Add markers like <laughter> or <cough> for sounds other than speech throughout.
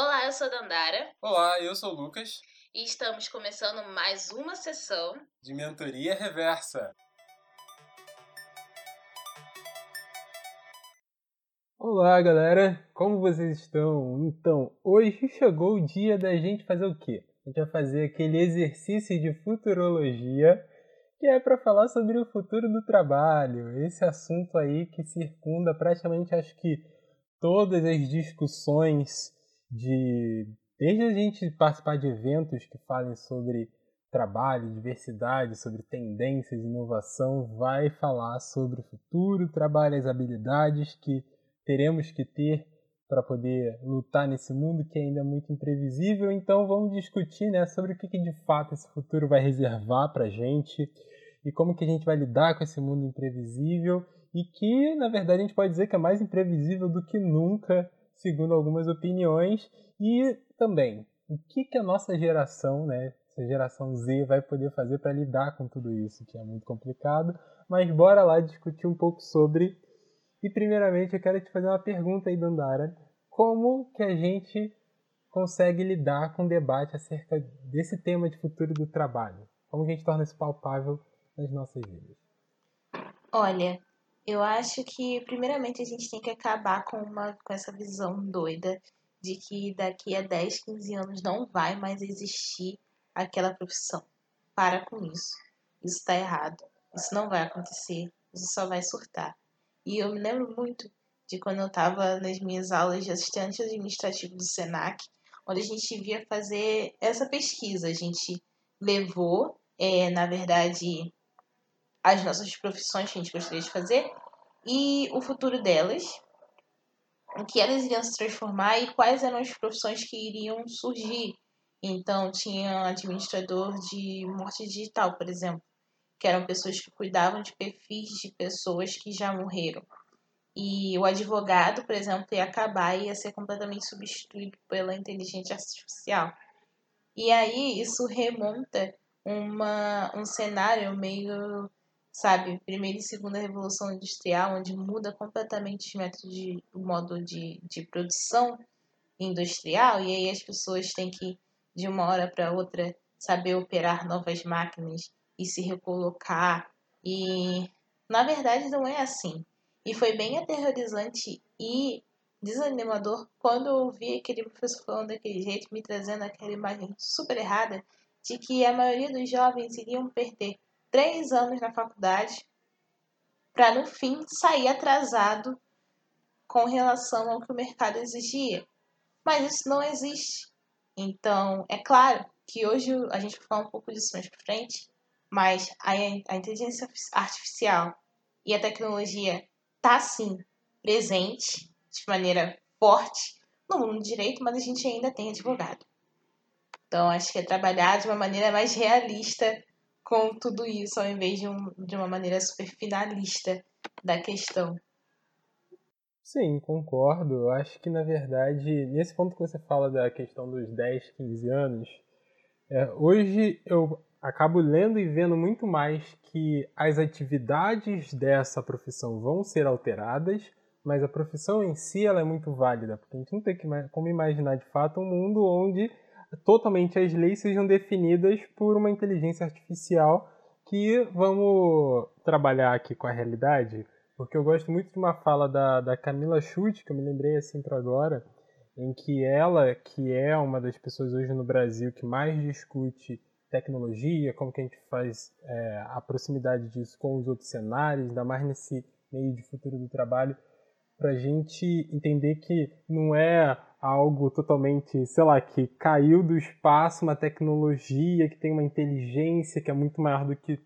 Olá, eu sou a Dandara. Olá, eu sou o Lucas. E estamos começando mais uma sessão de mentoria reversa. Olá, galera. Como vocês estão? Então, hoje chegou o dia da gente fazer o quê? A gente vai fazer aquele exercício de futurologia que é para falar sobre o futuro do trabalho. Esse assunto aí que circunda praticamente acho que todas as discussões de desde a gente participar de eventos que falem sobre trabalho, diversidade, sobre tendências, inovação, vai falar sobre o futuro, trabalho, as habilidades que teremos que ter para poder lutar nesse mundo que ainda é muito imprevisível. Então vamos discutir né, sobre o que, que de fato esse futuro vai reservar para a gente e como que a gente vai lidar com esse mundo imprevisível e que, na verdade, a gente pode dizer que é mais imprevisível do que nunca, segundo algumas opiniões. E também, o que, que a nossa geração, né, essa geração Z, vai poder fazer para lidar com tudo isso, que é muito complicado. Mas bora lá discutir um pouco sobre e primeiramente eu quero te fazer uma pergunta aí, Dandara. Como que a gente consegue lidar com o debate acerca desse tema de futuro do trabalho? Como a gente torna isso palpável nas nossas vidas? Olha, eu acho que primeiramente a gente tem que acabar com, uma, com essa visão doida de que daqui a 10, 15 anos não vai mais existir aquela profissão. Para com isso. Isso está errado. Isso não vai acontecer. Isso só vai surtar. E eu me lembro muito de quando eu estava nas minhas aulas de assistente administrativo do SENAC, onde a gente via fazer essa pesquisa. A gente levou, é, na verdade, as nossas profissões que a gente gostaria de fazer e o futuro delas, em que elas iriam se transformar e quais eram as profissões que iriam surgir. Então, tinha administrador de morte digital, por exemplo que eram pessoas que cuidavam de perfis de pessoas que já morreram. E o advogado, por exemplo, ia acabar e ia ser completamente substituído pela inteligência artificial. E aí isso remonta uma, um cenário meio, sabe, primeira e segunda revolução industrial, onde muda completamente o método de, o modo de, de produção industrial, e aí as pessoas têm que, de uma hora para outra, saber operar novas máquinas e se recolocar. E na verdade não é assim. E foi bem aterrorizante e desanimador quando eu vi aquele professor falando daquele jeito, me trazendo aquela imagem super errada de que a maioria dos jovens iriam perder três anos na faculdade para no fim sair atrasado com relação ao que o mercado exigia. Mas isso não existe. Então, é claro que hoje a gente vai falar um pouco disso mais para frente, mas a, a inteligência artificial e a tecnologia está sim presente de maneira forte no mundo do direito, mas a gente ainda tem advogado. Então acho que é trabalhar de uma maneira mais realista com tudo isso, ao invés de, um, de uma maneira super finalista da questão. Sim, concordo. Eu acho que, na verdade, nesse ponto que você fala da questão dos 10, 15 anos, é, hoje eu acabo lendo e vendo muito mais que as atividades dessa profissão vão ser alteradas, mas a profissão em si ela é muito válida, porque a gente não tem como imaginar de fato um mundo onde totalmente as leis sejam definidas por uma inteligência artificial que vamos trabalhar aqui com a realidade, porque eu gosto muito de uma fala da, da Camila Schutt, que eu me lembrei assim para agora, em que ela, que é uma das pessoas hoje no Brasil que mais discute tecnologia, como que a gente faz é, a proximidade disso com os outros cenários, ainda mais nesse meio de futuro do trabalho, para a gente entender que não é algo totalmente, sei lá, que caiu do espaço uma tecnologia que tem uma inteligência que é muito maior do que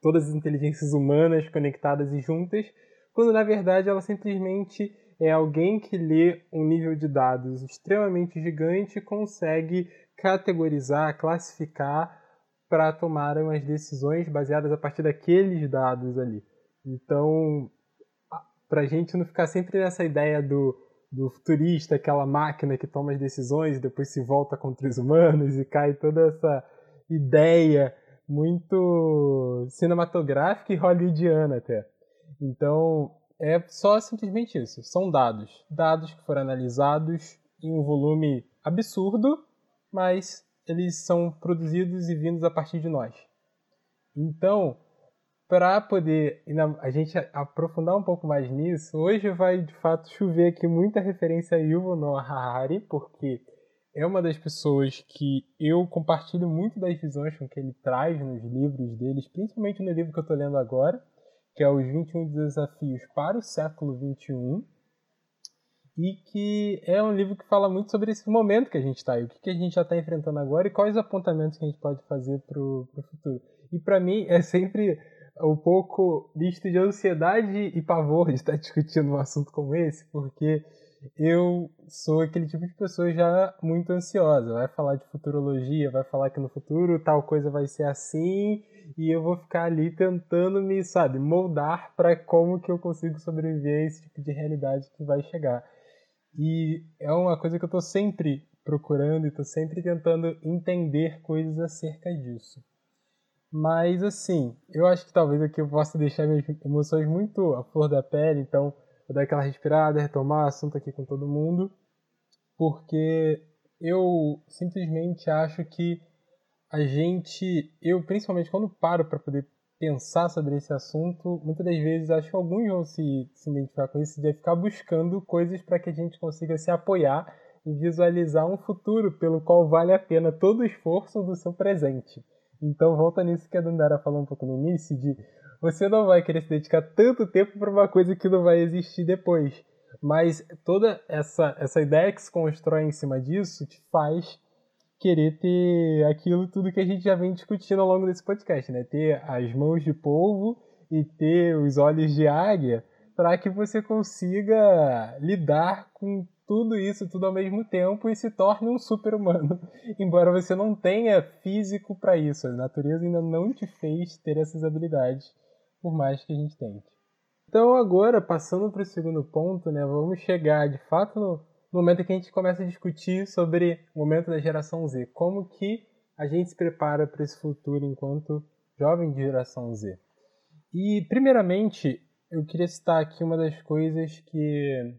todas as inteligências humanas conectadas e juntas, quando na verdade ela simplesmente é alguém que lê um nível de dados extremamente gigante e consegue categorizar, classificar para tomar umas decisões baseadas a partir daqueles dados ali. Então, para a gente não ficar sempre nessa ideia do, do futurista, aquela máquina que toma as decisões e depois se volta contra os humanos e cai toda essa ideia muito cinematográfica e hollywoodiana até. Então, é só simplesmente isso. São dados. Dados que foram analisados em um volume absurdo, mas eles são produzidos e vindos a partir de nós. Então, para poder a gente aprofundar um pouco mais nisso, hoje vai de fato chover aqui muita referência a Yuval Noah Harari, porque é uma das pessoas que eu compartilho muito das visões com que ele traz nos livros deles, principalmente no livro que eu estou lendo agora, que é Os 21 Desafios para o Século XXI, e que é um livro que fala muito sobre esse momento que a gente está, o que, que a gente já está enfrentando agora e quais apontamentos que a gente pode fazer para o futuro. E para mim é sempre um pouco misto de ansiedade e pavor de estar <laughs> discutindo um assunto como esse, porque eu sou aquele tipo de pessoa já muito ansiosa. Vai falar de futurologia, vai falar que no futuro tal coisa vai ser assim, e eu vou ficar ali tentando me, sabe, moldar para como que eu consigo sobreviver a esse tipo de realidade que vai chegar. E é uma coisa que eu estou sempre procurando e estou sempre tentando entender coisas acerca disso. Mas assim, eu acho que talvez aqui eu possa deixar minhas emoções muito à flor da pele, então vou dar aquela respirada, retomar o assunto aqui com todo mundo, porque eu simplesmente acho que a gente, eu principalmente quando paro para poder pensar sobre esse assunto, muitas das vezes acho que alguns vão se, se identificar com isso, de ficar buscando coisas para que a gente consiga se apoiar e visualizar um futuro pelo qual vale a pena todo o esforço do seu presente. Então volta nisso que a Dandara falou um pouco no início, de você não vai querer se dedicar tanto tempo para uma coisa que não vai existir depois. Mas toda essa, essa ideia que se constrói em cima disso te faz querer ter aquilo tudo que a gente já vem discutindo ao longo desse podcast, né? Ter as mãos de polvo e ter os olhos de águia para que você consiga lidar com tudo isso tudo ao mesmo tempo e se torne um super-humano. <laughs> Embora você não tenha físico para isso, a natureza ainda não te fez ter essas habilidades, por mais que a gente tente. Então agora, passando para o segundo ponto, né, vamos chegar de fato no, momento que a gente começa a discutir sobre o momento da geração Z, como que a gente se prepara para esse futuro enquanto jovem de geração Z. E primeiramente, eu queria citar aqui uma das coisas que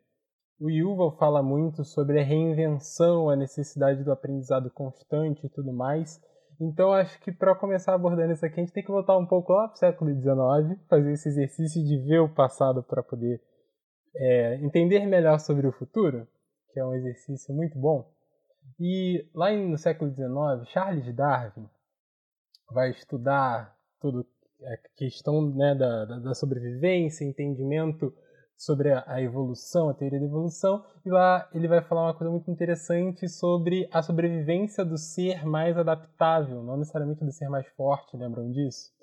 o Yuval fala muito sobre a reinvenção, a necessidade do aprendizado constante e tudo mais. Então acho que para começar abordando isso aqui, a gente tem que voltar um pouco lá para o século XIX, fazer esse exercício de ver o passado para poder é, entender melhor sobre o futuro, que é um exercício muito bom. E lá no século XIX, Charles Darwin vai estudar tudo a questão né, da, da sobrevivência, entendimento sobre a evolução, a teoria da evolução, e lá ele vai falar uma coisa muito interessante sobre a sobrevivência do ser mais adaptável, não necessariamente do ser mais forte, lembram disso?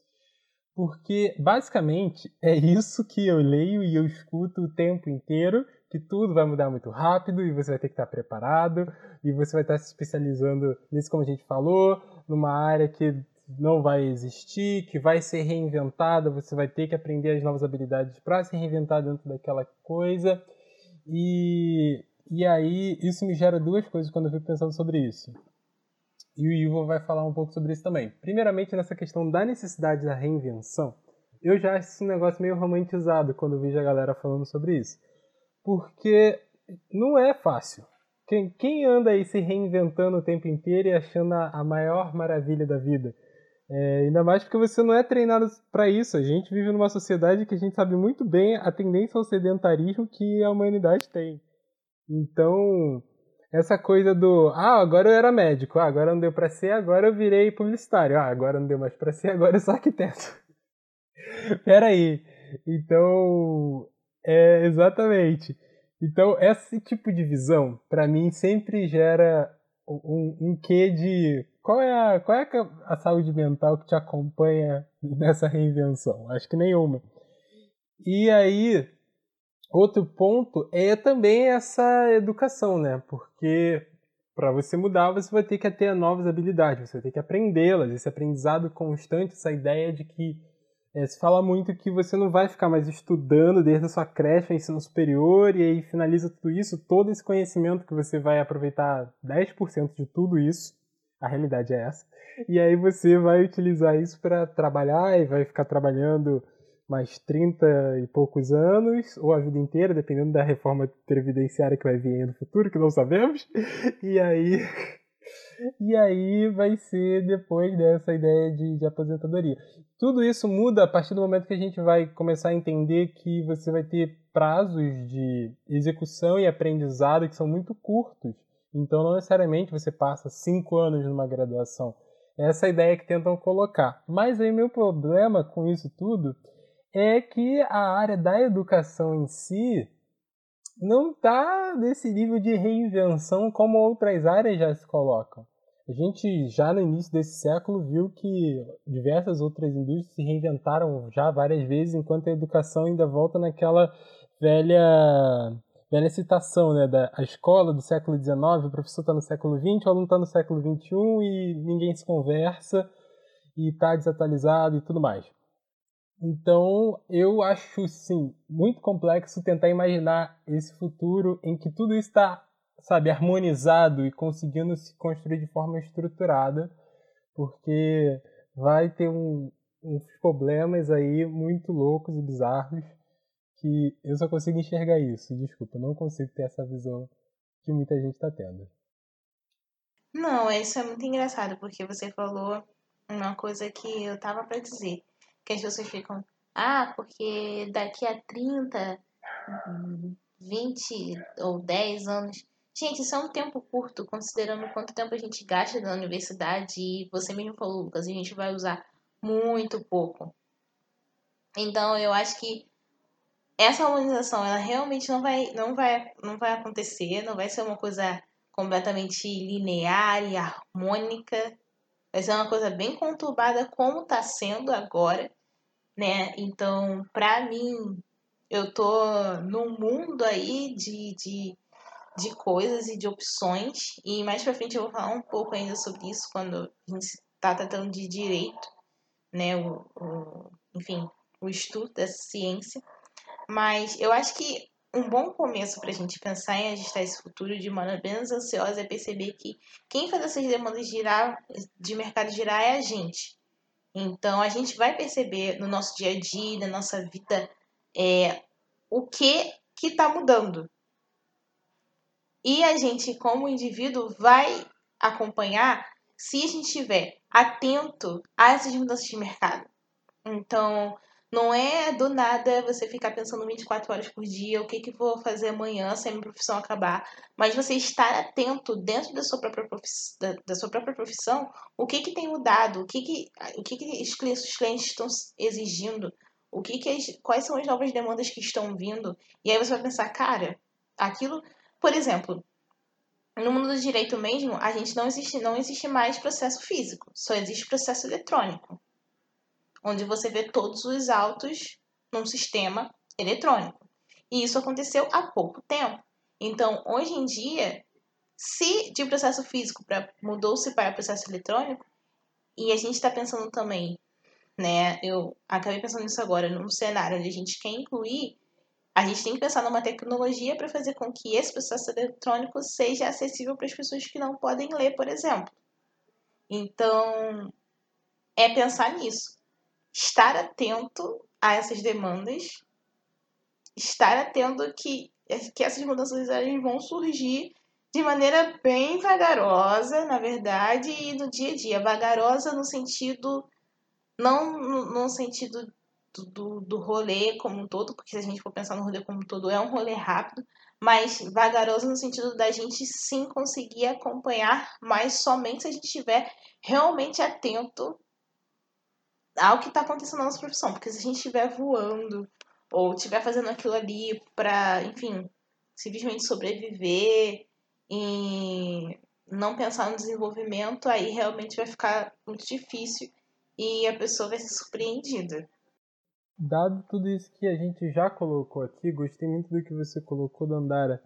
Porque basicamente é isso que eu leio e eu escuto o tempo inteiro, que tudo vai mudar muito rápido e você vai ter que estar preparado e você vai estar se especializando nisso como a gente falou, numa área que não vai existir, que vai ser reinventada, você vai ter que aprender as novas habilidades para se reinventar dentro daquela coisa. E, e aí isso me gera duas coisas quando eu fico pensando sobre isso. E o Ivo vai falar um pouco sobre isso também. Primeiramente, nessa questão da necessidade da reinvenção, eu já acho esse negócio meio romantizado quando vejo a galera falando sobre isso. Porque não é fácil. Quem, anda aí se reinventando o tempo inteiro e achando a maior maravilha da vida? É, ainda mais porque você não é treinado para isso. A gente vive numa sociedade que a gente sabe muito bem a tendência ao sedentarismo que a humanidade tem. Então, essa coisa do, ah, agora eu era médico, ah, agora não deu para ser, agora eu virei publicitário, ah, agora não deu mais para ser, agora eu sou arquiteto. <laughs> Pera aí. Então, é exatamente. Então, esse tipo de visão, para mim, sempre gera um, um quê de qual é, a, qual é a, saúde mental que te acompanha <laughs> nessa reinvenção? Acho que nenhuma. E aí, outro ponto é também essa educação, né? Porque para você mudar, você vai ter que ter novas habilidades, você vai ter que aprendê-las, esse aprendizado constante, essa ideia de que é, se fala muito que você não vai ficar mais estudando desde a sua creche, ensino superior, e aí finaliza tudo isso, todo esse conhecimento que você vai aproveitar 10% de tudo isso, a realidade é essa. E aí você vai utilizar isso para trabalhar e vai ficar trabalhando mais 30 e poucos anos, ou a vida inteira, dependendo da reforma previdenciária que vai vir aí no futuro, que não sabemos. <laughs> E aí. E aí vai ser depois dessa ideia de, de aposentadoria. Tudo isso muda a partir do momento que a gente vai começar a entender que você vai ter prazos de execução e aprendizado que são muito curtos. Então, não necessariamente você passa cinco anos numa graduação. Essa é a ideia que tentam colocar. Mas aí, meu problema com isso tudo é que a área da educação em si não está nesse nível de reinvenção como outras áreas já se colocam. A gente já no início desse século viu que diversas outras indústrias se reinventaram já várias vezes, enquanto a educação ainda volta naquela velha velha citação, né, da a escola do século XIX, o professor está no século XX, o aluno está no século XXI e ninguém se conversa e está desatualizado e tudo mais. Então, eu acho, sim, muito complexo tentar imaginar esse futuro em que tudo está, sabe, harmonizado e conseguindo se construir de forma estruturada, porque vai ter um, uns problemas aí muito loucos e bizarros que eu só consigo enxergar isso. Desculpa, não consigo ter essa visão que muita gente está tendo. Não, isso é muito engraçado, porque você falou uma coisa que eu tava para dizer que as pessoas ficam, ah, porque daqui a 30, 20 ou 10 anos. Gente, isso é um tempo curto, considerando quanto tempo a gente gasta na universidade e você mesmo falou, Lucas, a gente vai usar muito pouco. Então, eu acho que essa harmonização, ela realmente não vai, não vai, não vai acontecer, não vai ser uma coisa completamente linear e harmônica. Vai ser uma coisa bem conturbada como está sendo agora, né? Então, para mim, eu tô num mundo aí de, de, de coisas e de opções. E mais pra frente eu vou falar um pouco ainda sobre isso quando a gente está tratando de direito, né? O, o, enfim, o estudo dessa ciência. Mas eu acho que um bom começo para a gente pensar em ajustar esse futuro de maneira menos ansiosa é perceber que quem faz essas demandas girar, de mercado girar é a gente. Então a gente vai perceber no nosso dia a dia, na nossa vida, é, o que que está mudando. E a gente, como indivíduo, vai acompanhar se a gente estiver atento a essas mudanças de mercado. Então, não é do nada você ficar pensando 24 horas por dia, o que, que vou fazer amanhã se a minha profissão acabar, mas você estar atento dentro da sua própria profissão, da, da sua própria profissão o que, que tem mudado, o que, que, o que, que os clientes, os clientes estão exigindo, o que, que as, quais são as novas demandas que estão vindo, e aí você vai pensar, cara, aquilo, por exemplo, no mundo do direito mesmo, a gente não existe, não existe mais processo físico, só existe processo eletrônico onde você vê todos os autos num sistema eletrônico. E isso aconteceu há pouco tempo. Então, hoje em dia, se de processo físico mudou-se para processo eletrônico, e a gente está pensando também, né? Eu acabei pensando nisso agora, num cenário onde a gente quer incluir, a gente tem que pensar numa tecnologia para fazer com que esse processo eletrônico seja acessível para as pessoas que não podem ler, por exemplo. Então, é pensar nisso estar atento a essas demandas, estar atento que, que essas mudanças elas vão surgir de maneira bem vagarosa, na verdade, e no dia a dia. Vagarosa no sentido, não no, sentido do, do, do, rolê como um todo, porque se a gente for pensar no rolê como um todo, é um rolê rápido, mas vagarosa no sentido da gente sim conseguir acompanhar, mas somente se a gente estiver realmente atento ao que está acontecendo na nossa profissão. Porque se a gente estiver voando ou estiver fazendo aquilo ali para, enfim, simplesmente sobreviver e não pensar no desenvolvimento, aí realmente vai ficar muito difícil e a pessoa vai ser surpreendida. Dado tudo isso que a gente já colocou aqui, gostei muito do que você colocou, Dandara.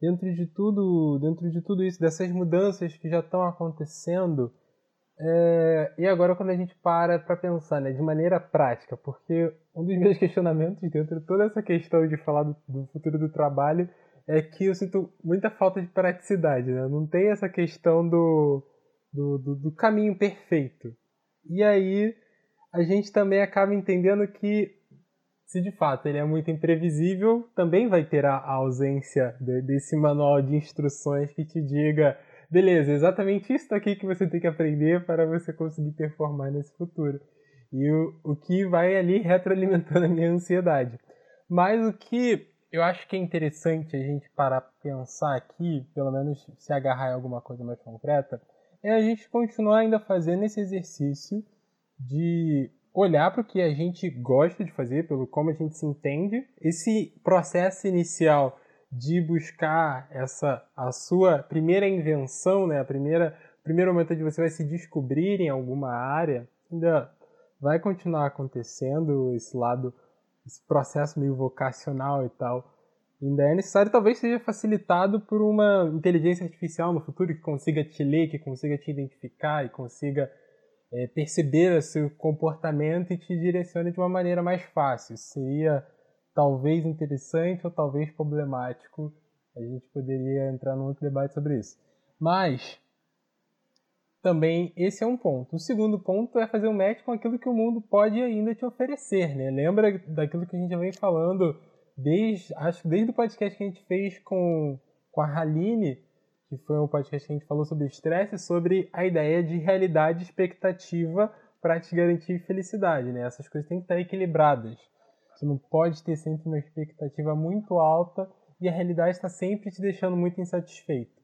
Dentro de tudo, dentro de tudo isso, dessas mudanças que já estão acontecendo, é, e agora quando a gente para para pensar, né, de maneira prática, porque um dos meus <laughs> questionamentos dentro de toda essa questão de falar do, do futuro do trabalho é que eu sinto muita falta de praticidade, né? Não tem essa questão do, do, do, do caminho perfeito. E aí a gente também acaba entendendo que se de fato ele é muito imprevisível, também vai ter a ausência de, desse manual de instruções que te diga, beleza, exatamente isso aqui que você tem que aprender para você conseguir performar nesse futuro. E o, o que vai ali retroalimentando a minha ansiedade. Mas o que eu acho que é interessante a gente parar para pensar aqui, pelo menos se agarrar em alguma coisa mais concreta, é a gente continuar ainda fazendo esse exercício de olhar para o que a gente gosta de fazer, pelo como a gente se entende. Esse processo inicial de buscar essa a sua primeira invenção, né, a primeira primeiro momento onde você vai se descobrir em alguma área, ainda vai continuar acontecendo esse lado, esse processo meio vocacional e tal. Ainda é necessário, talvez seja facilitado por uma inteligência artificial no futuro que consiga te ler, que consiga te identificar e consiga é, perceber o seu comportamento e te direcione de uma maneira mais fácil. Seria talvez interessante ou talvez problemático. A gente poderia entrar num outro debate sobre isso. Mas também esse é um ponto. O segundo ponto é fazer um match com aquilo que o mundo pode ainda te oferecer, né? Lembra daquilo que a gente já vem falando desde acho desde o podcast que a gente fez com com a Haline que foi um podcast que a gente falou sobre estresse, sobre a ideia de realidade expectativa para te garantir felicidade, né? Essas coisas têm que estar equilibradas. Você não pode ter sempre uma expectativa muito alta e a realidade está sempre te deixando muito insatisfeito.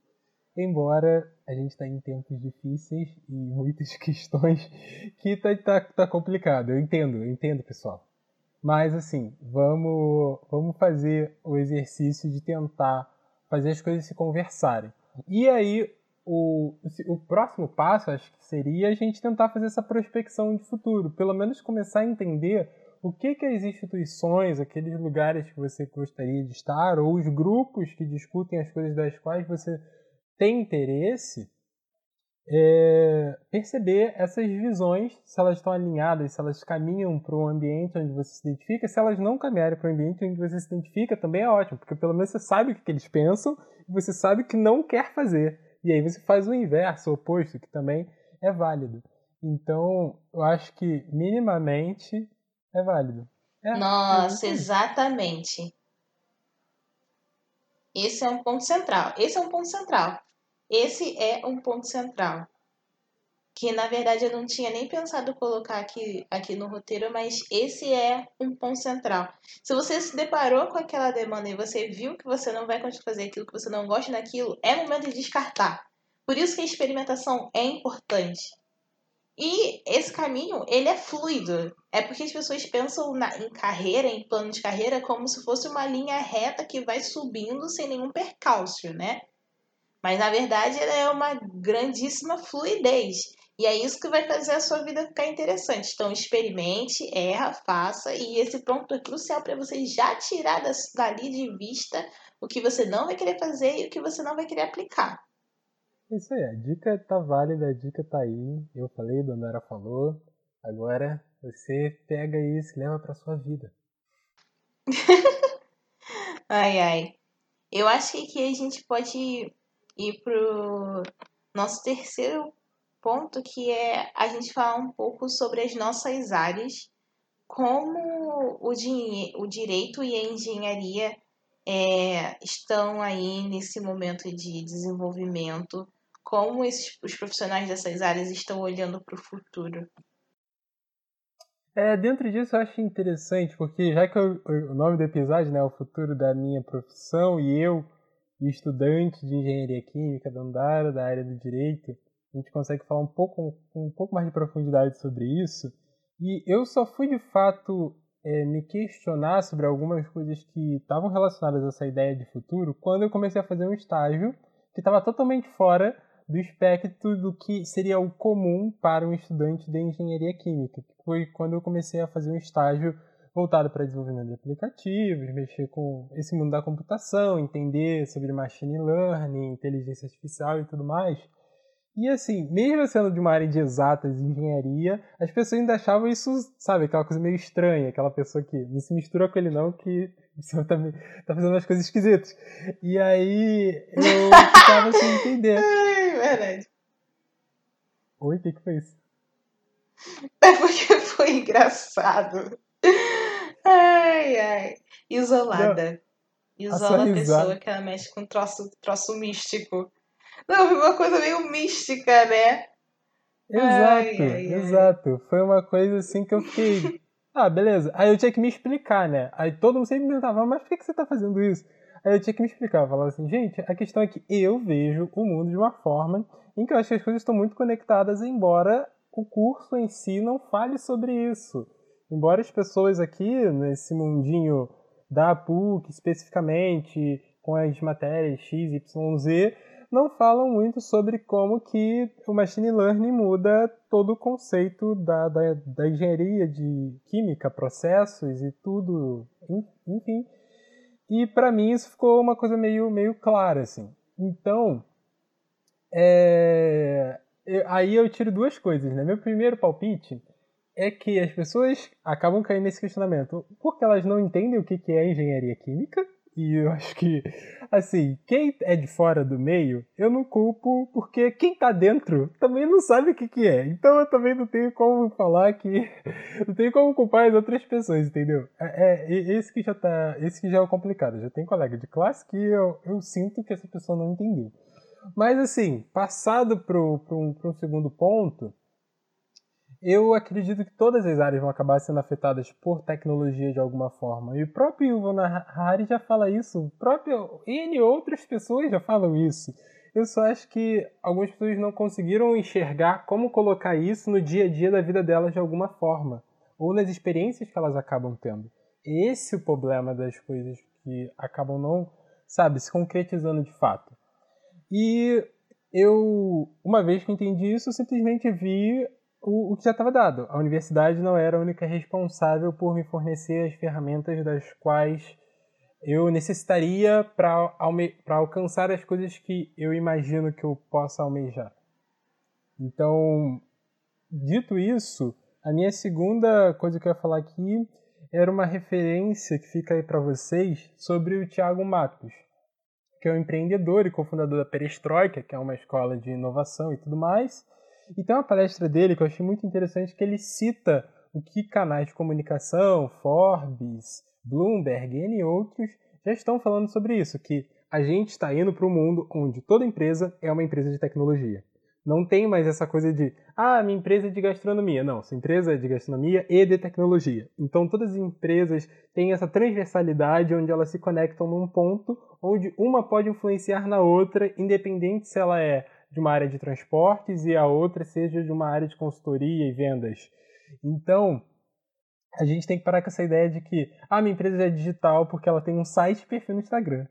Embora a gente está em tempos difíceis e muitas <laughs> questões que tá, tá, tá complicado. Eu entendo, eu entendo, pessoal. Mas assim, vamos, vamos fazer o exercício de tentar fazer as coisas se conversarem. E aí, o, o próximo passo, acho que seria a gente tentar fazer essa prospecção de futuro, pelo menos começar a entender o que, que as instituições, aqueles lugares que você gostaria de estar, ou os grupos que discutem as coisas das quais você tem interesse, é, perceber essas visões, se elas estão alinhadas, se elas caminham para um ambiente onde você se identifica, se elas não caminharem para um ambiente onde você se identifica, também é ótimo, porque pelo menos você sabe o que eles pensam e você sabe o que não quer fazer. E aí você faz o inverso, o oposto, que também é válido. Então, eu acho que minimamente é válido. É, Nossa, é exatamente. Esse é um ponto central. Esse é um ponto central. Esse é um ponto central. Que na verdade eu não tinha nem pensado colocar aqui, aqui no roteiro, mas esse é um ponto central. Se você se deparou com aquela demanda e você viu que você não vai conseguir fazer aquilo, que você não gosta daquilo, é momento de descartar. Por isso que a experimentação é importante. E esse caminho, ele é fluido. É porque as pessoas pensam na, em carreira, em plano de carreira, como se fosse uma linha reta que vai subindo sem nenhum percalço, né? Mas na verdade ela é uma grandíssima fluidez. E é isso que vai fazer a sua vida ficar interessante. Então experimente, erra, faça. E esse ponto é crucial para você já tirar dali de vista o que você não vai querer fazer e o que você não vai querer aplicar. Isso aí, a dica tá válida, a dica tá aí. Eu falei, a Dona falou. Agora você pega isso e leva para sua vida. <laughs> ai, ai. Eu acho que aqui a gente pode ir pro nosso terceiro ponto, que é a gente falar um pouco sobre as nossas áreas, como o, o direito e a engenharia é, estão aí nesse momento de desenvolvimento, como esses, os profissionais dessas áreas estão olhando para o futuro. É, dentro disso eu acho interessante, porque já que eu, o nome do episódio né, é o futuro da minha profissão e eu estudante de engenharia química da Andara, da área do direito, a gente consegue falar um pouco, um pouco mais de profundidade sobre isso. E eu só fui de fato é, me questionar sobre algumas coisas que estavam relacionadas a essa ideia de futuro quando eu comecei a fazer um estágio que estava totalmente fora do espectro do que seria o comum para um estudante de engenharia química, que foi quando eu comecei a fazer um estágio voltado para desenvolvimento de aplicativos, mexer com esse mundo da computação, entender sobre machine learning, inteligência artificial e tudo mais. E assim, mesmo sendo de uma área de exatas engenharia, as pessoas ainda achavam isso, sabe, aquela coisa meio estranha, aquela pessoa que não se mistura com ele não, que você tá, tá fazendo umas coisas esquisitas. E aí eu ficava sem entender. <laughs> Oi, o que, que foi isso? É porque foi engraçado. Ai, ai. Isolada. Isola a, sua pessoa que ela mexe com troço, troço místico. Não, foi uma coisa meio mística, né? Exato, ai, ai. exato. Foi uma coisa assim que eu fiquei. <laughs> Ah, beleza. Aí eu tinha que me explicar, né? Aí todo mundo sempre me perguntava, mas por que que você tá fazendo isso? Aí eu tinha que me explicar. Falava assim, gente, a questão é que eu vejo o mundo de uma forma em que eu acho que as coisas estão muito conectadas, embora o curso em si não fale sobre isso. Embora as pessoas aqui, nesse mundinho da PUC especificamente, com as matérias X, Y, Z, não falam muito sobre como que o machine learning muda todo o conceito da, da, da engenharia de química, processos e tudo, en- enfim. E para mim isso ficou uma coisa meio, meio clara, assim. Então, é, eu- aí eu tiro duas coisas, né? Meu primeiro palpite é que as pessoas acabam caindo nesse questionamento porque elas não entendem o que que é engenharia química. E eu acho que, assim, quem é de fora do meio, eu não culpo, porque quem tá dentro também não sabe o que que é. Então eu também não tenho como falar que. <laughs> Não tenho como culpar as outras pessoas, entendeu? É, é esse que já tá. Esse que já é o complicado. Já tem colega de classe que eu, eu sinto que essa pessoa não entendeu. Mas assim, passado pro um segundo ponto, eu acredito que todas as áreas vão acabar sendo afetadas por tecnologia de alguma forma. E o próprio Yuval Harari já fala isso, o próprio N outras pessoas já falam isso. Eu só acho que algumas pessoas não conseguiram enxergar como colocar isso no dia a dia da vida delas de alguma forma, ou nas experiências que elas acabam tendo. Esse é o problema das coisas que acabam não, sabe, se concretizando de fato. E eu, uma vez que entendi isso, eu simplesmente vi o, o que já estava dado. A universidade não era a única responsável por me fornecer as ferramentas das quais eu necessitaria para alcançar as coisas que eu imagino que eu possa almejar. Então, dito isso, a minha segunda coisa que eu ia falar aqui era uma referência que fica aí para vocês sobre o Thiago Matos, que é um empreendedor e cofundador da Perestroika, que é uma escola de inovação e tudo mais. E tem uma palestra dele que eu achei muito interessante que ele cita o que canais de comunicação, Forbes, Bloomberg e outros já estão falando sobre isso, que a gente está indo para um mundo onde toda empresa é uma empresa de tecnologia. Não tem mais essa coisa de, ah, minha empresa é de gastronomia. Não, sua empresa é de gastronomia e de tecnologia. Então todas as empresas têm essa transversalidade onde elas se conectam num ponto onde uma pode influenciar na outra, independente se ela é de uma área de transportes e a outra seja de uma área de consultoria e vendas. Então, a gente tem que parar com essa ideia de que ah, minha empresa é digital porque ela tem um site e perfil no Instagram.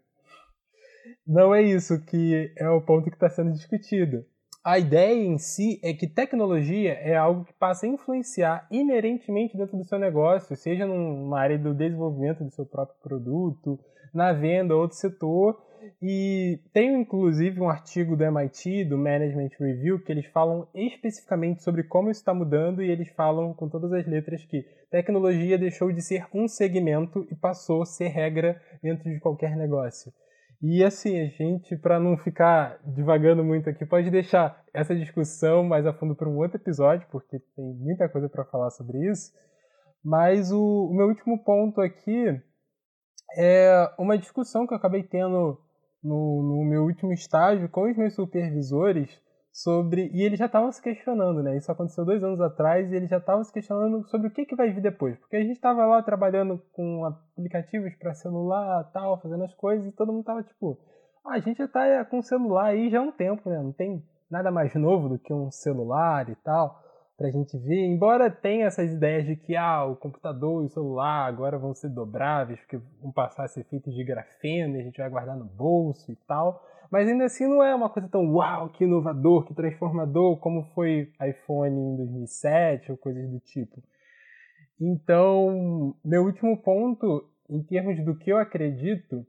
Não é isso que é o ponto que está sendo discutido. A ideia em si é que tecnologia é algo que passa a influenciar inerentemente dentro do seu negócio, seja numa área do desenvolvimento do seu próprio produto, na venda, outro setor. E tem inclusive um artigo do MIT, do Management Review, que eles falam especificamente sobre como isso está mudando e eles falam com todas as letras que tecnologia deixou de ser um segmento e passou a ser regra dentro de qualquer negócio. E assim, a gente, para não ficar divagando muito aqui, pode deixar essa discussão mais a fundo para um outro episódio, porque tem muita coisa para falar sobre isso. Mas o, o, meu último ponto aqui é uma discussão que eu acabei tendo no, no meu último estágio com os meus supervisores sobre. E eles já estavam se questionando, né? Isso aconteceu dois anos atrás e eles já estavam se questionando sobre o que, que vai vir depois. Porque a gente estava lá trabalhando com aplicativos para celular tal, fazendo as coisas, e todo mundo estava tipo. Ah, a gente já está com celular aí já há um tempo, né? Não tem nada mais novo do que um celular e tal pra gente ver. Embora tenha essas ideias de que ah, o computador e o celular agora vão ser dobráveis, porque vão passar a ser feitos de grafeno e a gente vai guardar no bolso e tal. Mas ainda assim não é uma coisa tão uau, que inovador, que transformador, como foi iPhone em 2007 ou coisas do tipo. Então, meu último ponto, em termos do que eu acredito,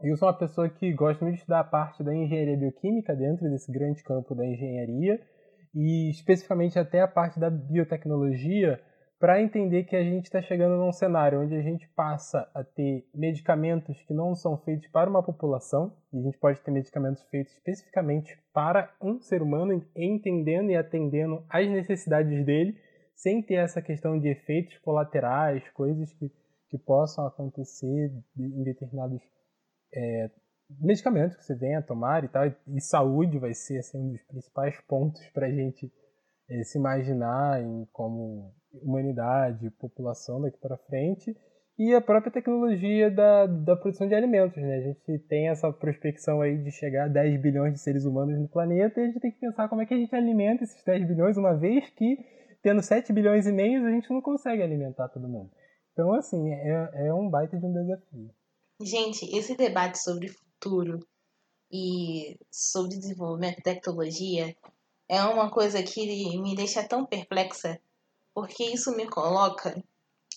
eu sou uma pessoa que gosta muito de estudar a parte da engenharia bioquímica dentro desse grande campo da engenharia e especificamente até a parte da biotecnologia para entender que a gente está chegando num cenário onde a gente passa a ter medicamentos que não são feitos para uma população, e a gente pode ter medicamentos feitos especificamente para um ser humano, entendendo e atendendo às necessidades dele, sem ter essa questão de efeitos colaterais, coisas que, que possam acontecer em determinados é, medicamentos que você venha a tomar e tal. E saúde vai ser assim, um dos principais pontos para a gente é, se imaginar em como humanidade, população daqui para frente e a própria tecnologia da, da produção de alimentos. Né? A gente tem essa prospecção aí de chegar a 10 bilhões de seres humanos no planeta e a gente tem que pensar como é que a gente alimenta esses 10 bilhões, uma vez que, tendo 7 bilhões e meio, a gente não consegue alimentar todo mundo. Então, assim, é, é um baita de um desafio. Gente, esse debate sobre futuro e sobre desenvolvimento de tecnologia é uma coisa que me deixa tão perplexa, porque isso me coloca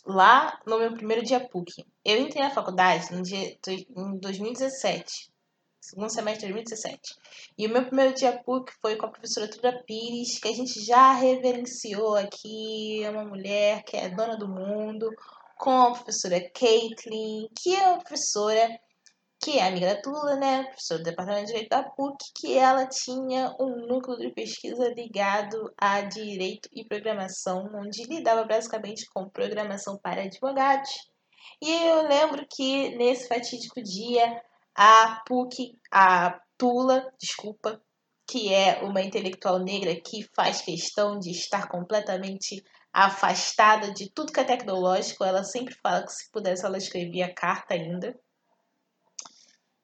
lá no meu primeiro dia PUC. Eu entrei na faculdade no dia, em 2017, segundo semestre de 2017. E o meu primeiro dia PUC foi com a professora Truda Pires, que a gente já reverenciou aqui, é uma mulher que é dona do mundo, com a professora Caitlin, que é uma professora que é amiga da Tula, né, professora do Departamento de Direito da PUC, que ela tinha um núcleo de pesquisa ligado a Direito e Programação, onde lidava basicamente com programação para advogados. E eu lembro que nesse fatídico dia, a PUC, a Tula, desculpa, que é uma intelectual negra que faz questão de estar completamente afastada de tudo que é tecnológico, ela sempre fala que se pudesse ela escrevia carta ainda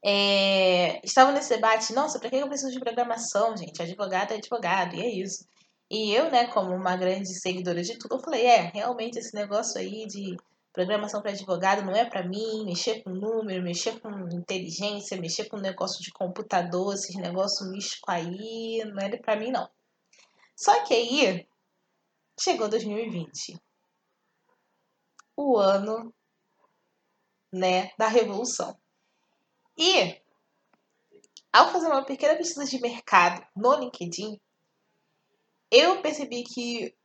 é, estavam nesse debate, nossa, para que eu preciso de programação, gente? Advogado é advogado, e é isso. E eu, né, como uma grande seguidora de tudo, eu falei, é, realmente esse negócio aí de programação para advogado não é para mim, mexer com número, mexer com inteligência, mexer com negócio de computador, esses negócios místicos aí, não é para mim não. Só que aí chegou 2020. O ano, né, da revolução. E, ao fazer uma pequena pesquisa de mercado no LinkedIn, eu percebi que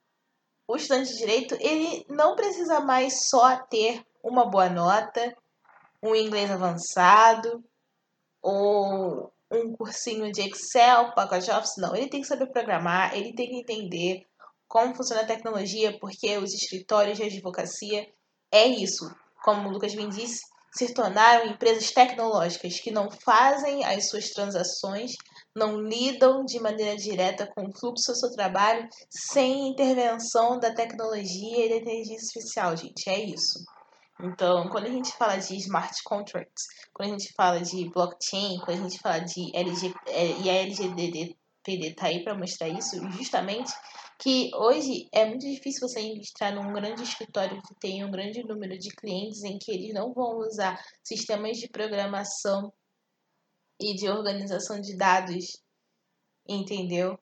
o estudante de direito ele não precisa mais só ter uma boa nota, um inglês avançado ou um cursinho de Excel, pacote Office, não. Ele tem que saber programar, ele tem que entender como funciona a tecnologia, porque os escritórios de advocacia é isso. Como o Lucas bem disse, se tornaram empresas tecnológicas que não fazem as suas transações, não lidam de maneira direta com o fluxo do seu trabalho sem intervenção da tecnologia e da inteligência artificial, gente. É isso. Então, quando a gente fala de smart contracts, quando a gente fala de blockchain, quando a gente fala de LG, é, e a LGDD PD tá aí para mostrar isso, justamente que hoje é muito difícil você entrar num grande escritório que tem um grande número de clientes em que eles não vão usar sistemas de programação e de organização de dados, entendeu?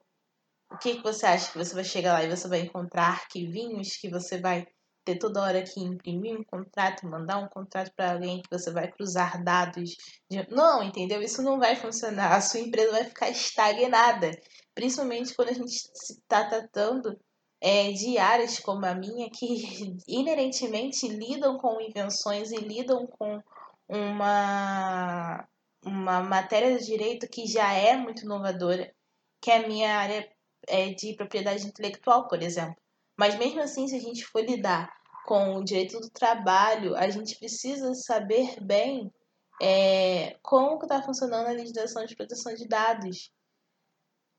O que, que você acha que você vai chegar lá e você vai encontrar arquivinhos que você vai ter toda hora que imprimir um contrato, mandar um contrato para alguém que você vai cruzar dados. De... Não, entendeu? Isso não vai funcionar. A sua empresa vai ficar estagnada principalmente quando a gente está tratando é, de áreas como a minha, que <laughs> inerentemente lidam com invenções e lidam com uma, uma matéria de direito que já é muito inovadora, que é a minha área é, de propriedade intelectual, por exemplo. Mas mesmo assim, se a gente for lidar com o direito do trabalho, a gente precisa saber bem é, como está funcionando a legislação de proteção de dados.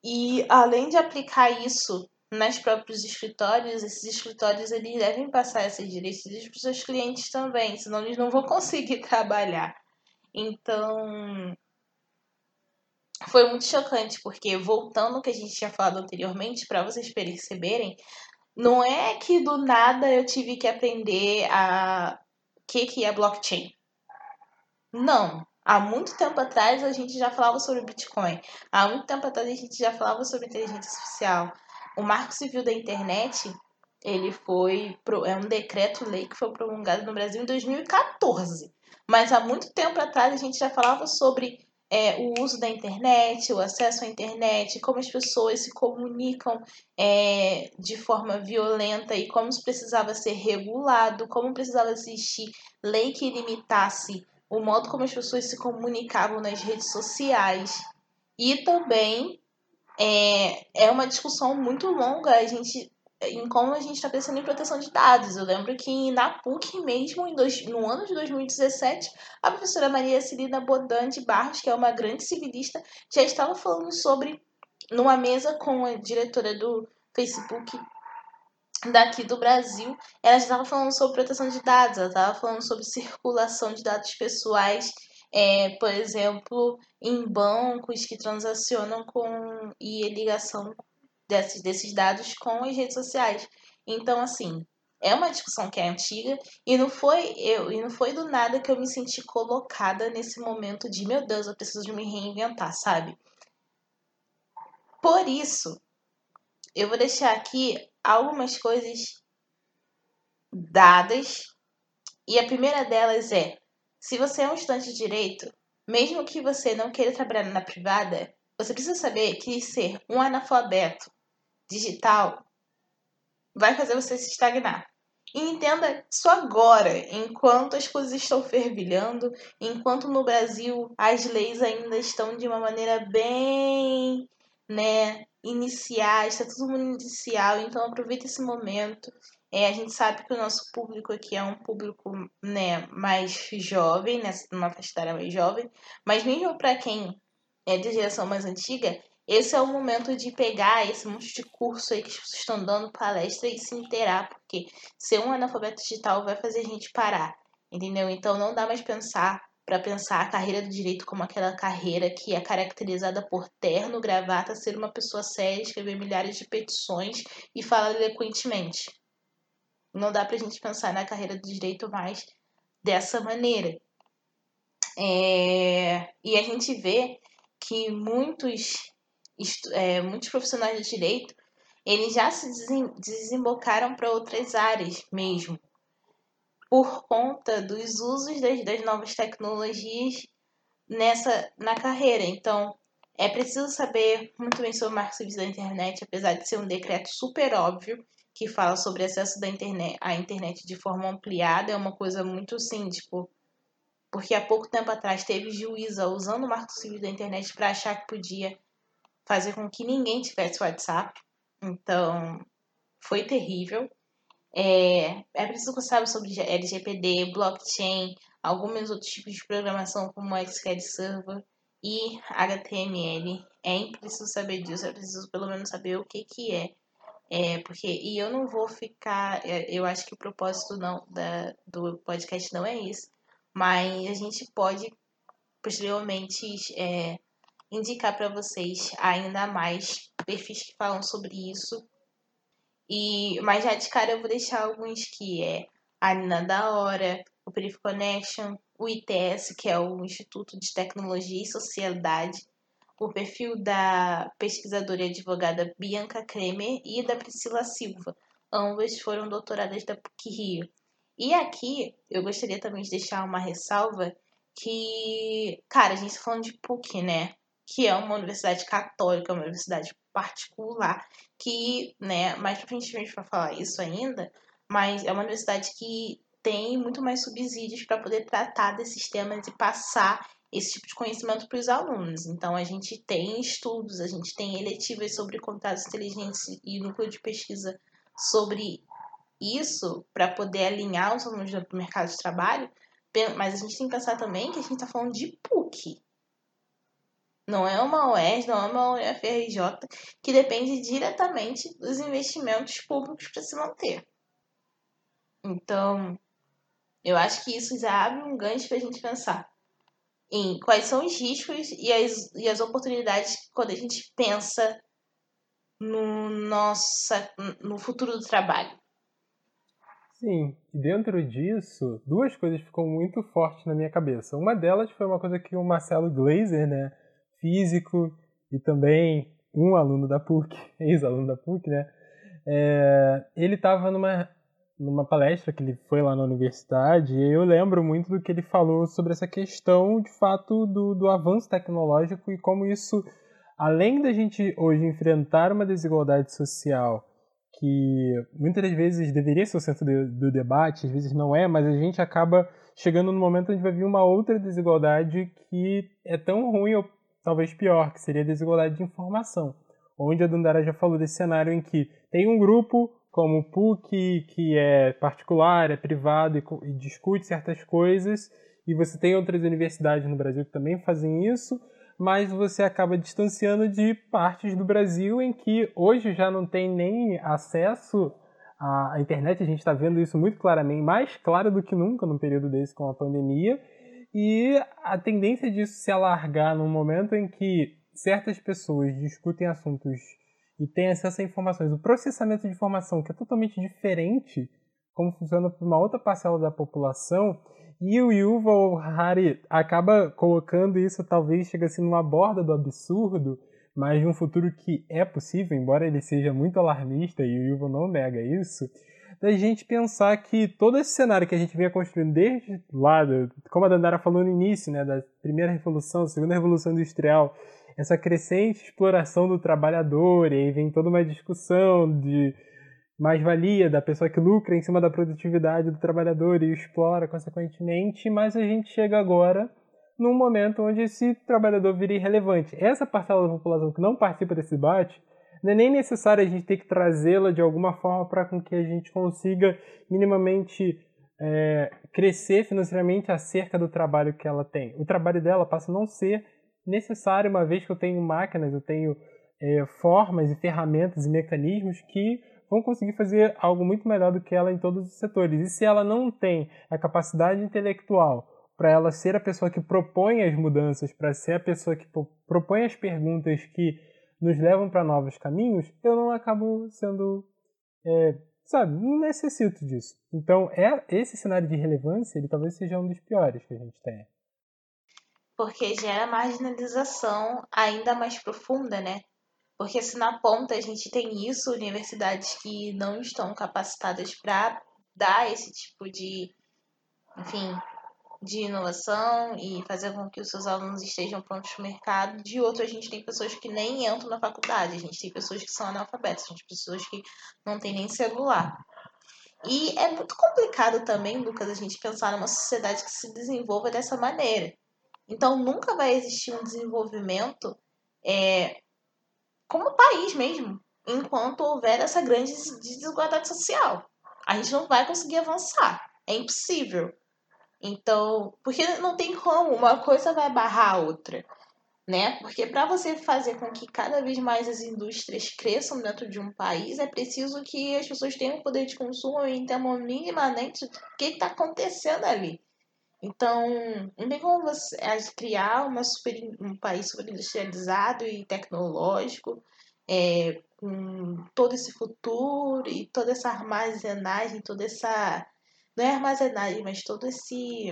E além de aplicar isso nas próprios escritórios, esses escritórios eles devem passar esses diretrizes para os seus clientes também, senão eles não vão conseguir <laughs> trabalhar. Então, foi muito chocante, porque voltando ao que a gente tinha falado anteriormente, para vocês perceberem, não é que do nada eu tive que aprender a que, que é blockchain. Não, Há muito tempo atrás a gente já falava sobre Bitcoin. Há muito tempo atrás a gente já falava sobre inteligência artificial. O Marco Civil da Internet, ele foi é um decreto-lei que foi promulgado no Brasil em 2014. Mas há muito tempo atrás a gente já falava sobre é, o uso da internet, o acesso à internet, como as pessoas se comunicam é, de forma violenta e como isso precisava ser regulado, como precisava existir lei que limitasse o modo como as pessoas se comunicavam nas redes sociais. E também é, é uma discussão muito longa a gente em como a gente está pensando em proteção de dados. Eu lembro que na PUC mesmo, em dois, no ano de 2017, a professora Maria Celina Bodan de Barros, que é uma grande civilista, já estava falando sobre, numa mesa com a diretora do Facebook daqui do Brasil, ela já estava falando sobre proteção de dados, ela estava falando sobre circulação de dados pessoais, é, por exemplo, em bancos que transacionam com e ligação desses, desses dados com as redes sociais. Então, assim, é uma discussão que é antiga e não foi eu e não foi do nada que eu me senti colocada nesse momento de meu Deus, eu preciso de me reinventar, sabe? Por isso, eu vou deixar aqui algumas coisas dadas. E a primeira delas é: se você é um estudante de direito, mesmo que você não queira trabalhar na privada, você precisa saber que ser um analfabeto digital vai fazer você se estagnar. E entenda isso agora, enquanto as coisas estão fervilhando, enquanto no Brasil as leis ainda estão de uma maneira bem, né, iniciais, está tudo muito inicial, então aproveita esse momento. É, a gente sabe que o nosso público aqui é um público né, mais jovem, né, numa faixa etária mais jovem, mas mesmo para quem é de geração mais antiga, esse é o momento de pegar esse monte de curso aí que estão dando palestra e se inteirar, porque ser um analfabeto digital vai fazer a gente parar, entendeu? Então não dá mais pensar para pensar a carreira do direito como aquela carreira que é caracterizada por terno, gravata, ser uma pessoa séria, escrever milhares de petições e falar eloquentemente. Não dá para a gente pensar na carreira do direito mais dessa maneira. É... E a gente vê que muitos, é, muitos profissionais de direito eles já se desembocaram para outras áreas mesmo por conta dos usos das, das novas tecnologias nessa na carreira. Então, é preciso saber muito bem sobre o marco civil da internet, apesar de ser um decreto super óbvio que fala sobre acesso da internet à internet de forma ampliada, é uma coisa muito assim, tipo, porque há pouco tempo atrás teve juíza usando o marco civil da internet para achar que podia fazer com que ninguém tivesse WhatsApp. Então, foi terrível. É, é preciso que saiba sobre LGPD, blockchain, alguns outros tipos de programação como SQL Server e HTML. É preciso saber disso, é preciso pelo menos saber o que, que é. É, porque, e eu não vou ficar, é, eu acho que o propósito não, da, do podcast não é isso, mas a gente pode posteriormente é, indicar para vocês ainda mais perfis que falam sobre isso e, mas já de cara eu vou deixar alguns que é a Nina da Hora, o Brief Connection, o ITS, que é o Instituto de Tecnologia e Sociedade, o perfil da pesquisadora e advogada Bianca Kremer e da Priscila Silva. Ambas foram doutoradas da PUC Rio. E aqui eu gostaria também de deixar uma ressalva que, cara, a gente tá falando de PUC, né? Que é uma universidade católica, uma universidade particular, que, né, mais pra frente a gente falar isso ainda, mas é uma universidade que tem muito mais subsídios para poder tratar desses temas e passar esse tipo de conhecimento para os alunos. Então, a gente tem estudos, a gente tem eletivas sobre contatos inteligentes e núcleo de pesquisa sobre isso para poder alinhar os alunos do mercado de trabalho, mas a gente tem que pensar também que a gente está falando de PUC. Não é uma OES, não é uma UFRJ, que depende diretamente dos investimentos públicos para se manter. Então, eu acho que isso já abre um gancho para a gente pensar em quais são os riscos e as, e as oportunidades quando a gente pensa no, nossa, no futuro do trabalho. Sim, e dentro disso, duas coisas ficam muito fortes na minha cabeça. Uma delas foi uma coisa que o Marcelo Glazer, né, físico e também um aluno da PUC, <laughs> ex-aluno da PUC, né? É, ele estava numa, numa palestra que ele foi lá na universidade e eu lembro muito do que ele falou sobre essa questão, de fato, do, do avanço tecnológico e como isso, além da gente hoje enfrentar uma desigualdade social que muitas das vezes deveria ser o centro do, do debate, às vezes não é, mas a gente acaba chegando no momento onde vai vir uma outra desigualdade que é tão ruim talvez pior, que seria a desigualdade de informação. Onde a Dandara já falou desse cenário em que tem um grupo como o PUC, que é particular, é privado e, e discute certas coisas, e você tem outras universidades no Brasil que também fazem isso, mas você acaba distanciando de partes do Brasil em que hoje já não tem nem acesso à internet. A gente está vendo isso muito claramente, mais claro do que nunca num período desse com a pandemia. E a tendência disso se alargar num momento em que certas pessoas discutem assuntos e têm acesso a informações, o processamento de informação que é totalmente diferente, como funciona para uma outra parcela da população, e o Yuval Harari acaba colocando isso, talvez chega assim numa borda do absurdo, mas de um futuro que é possível, embora ele seja muito alarmista e o Yuval não nega isso, da gente pensar que todo esse cenário que a gente vinha construindo desde lá, como a Dandara falou no início, né, da primeira revolução, segunda revolução industrial, essa crescente exploração do trabalhador, e aí vem toda uma discussão de mais-valia da pessoa que lucra em cima da produtividade do trabalhador e explora consequentemente, mas a gente chega agora num momento onde esse trabalhador vira irrelevante. Essa parcela da população que não participa desse debate, não é nem necessário a gente ter que trazê-la de alguma forma para com que a gente consiga minimamente é, crescer financeiramente acerca do trabalho que ela tem. O trabalho dela passa a não ser necessário, uma vez que eu tenho máquinas, eu tenho é, formas e ferramentas e mecanismos que vão conseguir fazer algo muito melhor do que ela em todos os setores. E se ela não tem a capacidade intelectual para ela ser a pessoa que propõe as mudanças, para ser a pessoa que propõe as perguntas que nos levam para novos caminhos, eu não acabo sendo, é, sabe, não necessito disso. Então, é esse cenário de relevância, ele talvez seja um dos piores que a gente tem. Porque gera marginalização ainda mais profunda, né? Porque se na ponta a gente tem isso, universidades que não estão capacitadas para dar esse tipo de, enfim, de inovação e fazer com que os seus alunos estejam prontos para o mercado. De outro, a gente tem pessoas que nem entram na faculdade, a gente tem pessoas que são analfabetas, a gente tem pessoas que não têm nem celular. E é muito complicado também, Lucas, a gente pensar numa sociedade que se desenvolva dessa maneira. Então, nunca vai existir um desenvolvimento é, como país mesmo, enquanto houver essa grande desigualdade social. A gente não vai conseguir avançar. É impossível. Então, porque não tem como, uma coisa vai barrar a outra, né? Porque para você fazer com que cada vez mais as indústrias cresçam dentro de um país, é preciso que as pessoas tenham poder de consumo e entendam minimamente o que está acontecendo ali. Então, não tem como você criar uma super, um país super industrializado e tecnológico, é, com todo esse futuro e toda essa armazenagem, toda essa. Não é armazenagem, mas todo esse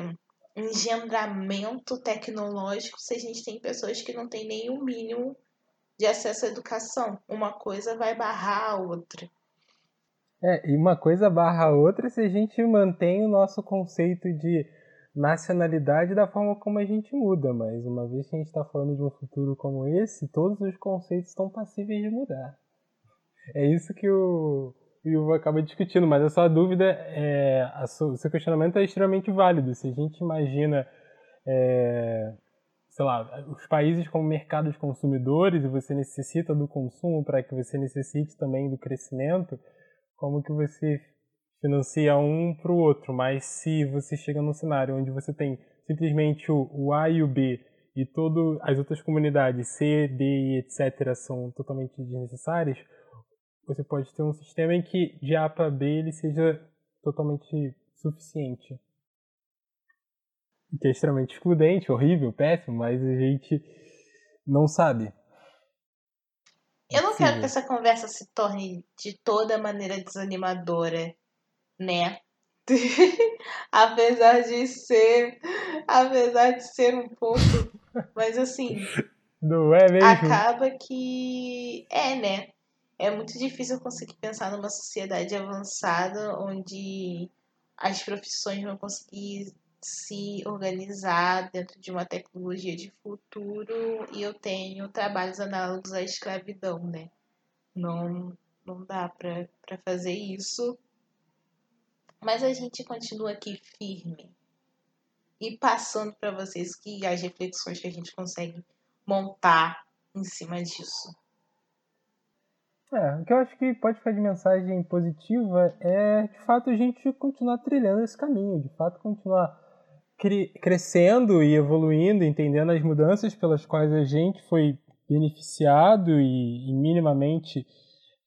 engendramento tecnológico se a gente tem pessoas que não têm nem o mínimo de acesso à educação. Uma coisa vai barrar a outra. É, e uma coisa barra a outra se a gente mantém o nosso conceito de nacionalidade da forma como a gente muda, mas uma vez que a gente está falando de um futuro como esse, todos os conceitos estão passíveis de mudar. É isso que o, Ivo acaba discutindo, mas a sua dúvida, é, a o seu questionamento é extremamente válido. Se a gente imagina, é, sei lá, os países como mercado de consumidores e você necessita do consumo para que você necessite também do crescimento, como que você financia um para o outro, mas se você chega num cenário onde você tem simplesmente o, o A e o B e todas as outras comunidades C, D e etc. são totalmente desnecessárias, você pode ter um sistema em que de A para B ele seja totalmente suficiente. Que é extremamente excludente, horrível, péssimo, mas a gente não sabe. Eu não quero que essa conversa se torne de toda maneira desanimadora né? <laughs> apesar de ser, apesar de ser um pouco, mas assim, não é mesmo? Acaba que é, né? É muito difícil conseguir pensar numa sociedade avançada onde as profissões vão conseguir se organizar dentro de uma tecnologia de futuro e eu tenho trabalhos análogos à escravidão, né? Não, não dá para fazer isso mas a gente continua aqui firme e passando para vocês que as reflexões que a gente consegue montar em cima disso. É, o que eu acho que pode ficar de mensagem positiva é, de fato, a gente continuar trilhando esse caminho, de fato, continuar cre crescendo e evoluindo, entendendo as mudanças pelas quais a gente foi beneficiado e, e minimamente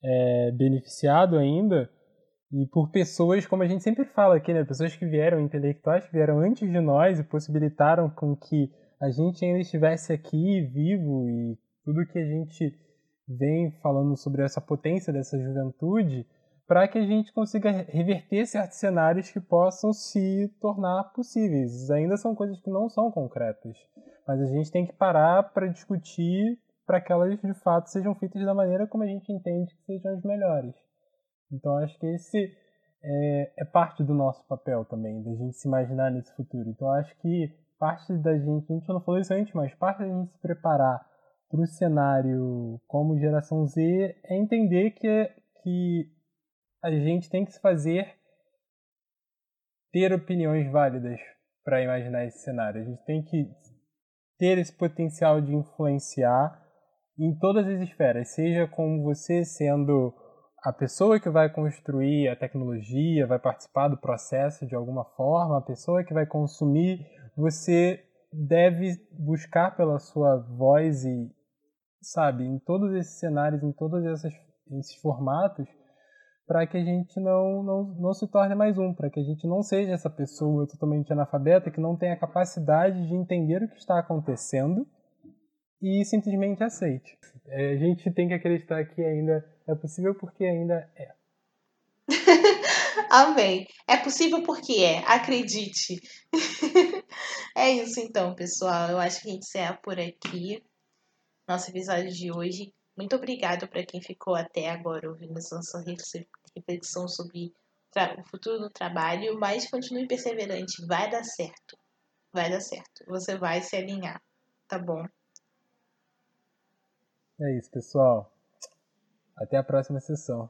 é, beneficiado ainda, e por pessoas, como a gente sempre fala aqui, né, pessoas que vieram, intelectuais que vieram antes de nós e possibilitaram com que a gente ainda estivesse aqui vivo e tudo que a gente vem falando sobre essa potência dessa juventude, para que a gente consiga reverter certos cenários que possam se tornar possíveis. Ainda são coisas que não são concretas, mas a gente tem que parar para discutir para que elas de fato sejam feitas da maneira como a gente entende que sejam as melhores. Então acho que esse é, é parte do nosso papel também, da gente se imaginar nesse futuro. Então acho que parte da gente, a gente não falou isso antes, mas parte da gente se preparar para o cenário como geração Z é entender que, que a gente tem que se fazer ter opiniões válidas para imaginar esse cenário. A gente tem que ter esse potencial de influenciar em todas as esferas, seja como você sendo a pessoa que vai construir a tecnologia, vai participar do processo de alguma forma, a pessoa que vai consumir, você deve buscar pela sua voz e, sabe, em todos esses cenários, em todos esses, esses formatos, para que a gente não, não, não se torne mais um, para que a gente não seja essa pessoa totalmente analfabeta que não tem a capacidade de entender o que está acontecendo e simplesmente aceite. É, a gente tem que acreditar que ainda é possível porque ainda é. <laughs> Amém. É possível porque é, acredite. <laughs> é isso então, pessoal. Eu acho que a gente encerra por aqui nosso episódio de hoje. Muito obrigado para quem ficou até agora ouvindo essa nossa reflexão sobre o futuro do trabalho, mas continue perseverante, vai dar certo. Vai dar certo. Você vai se alinhar, tá bom? É isso, pessoal. Até a próxima sessão.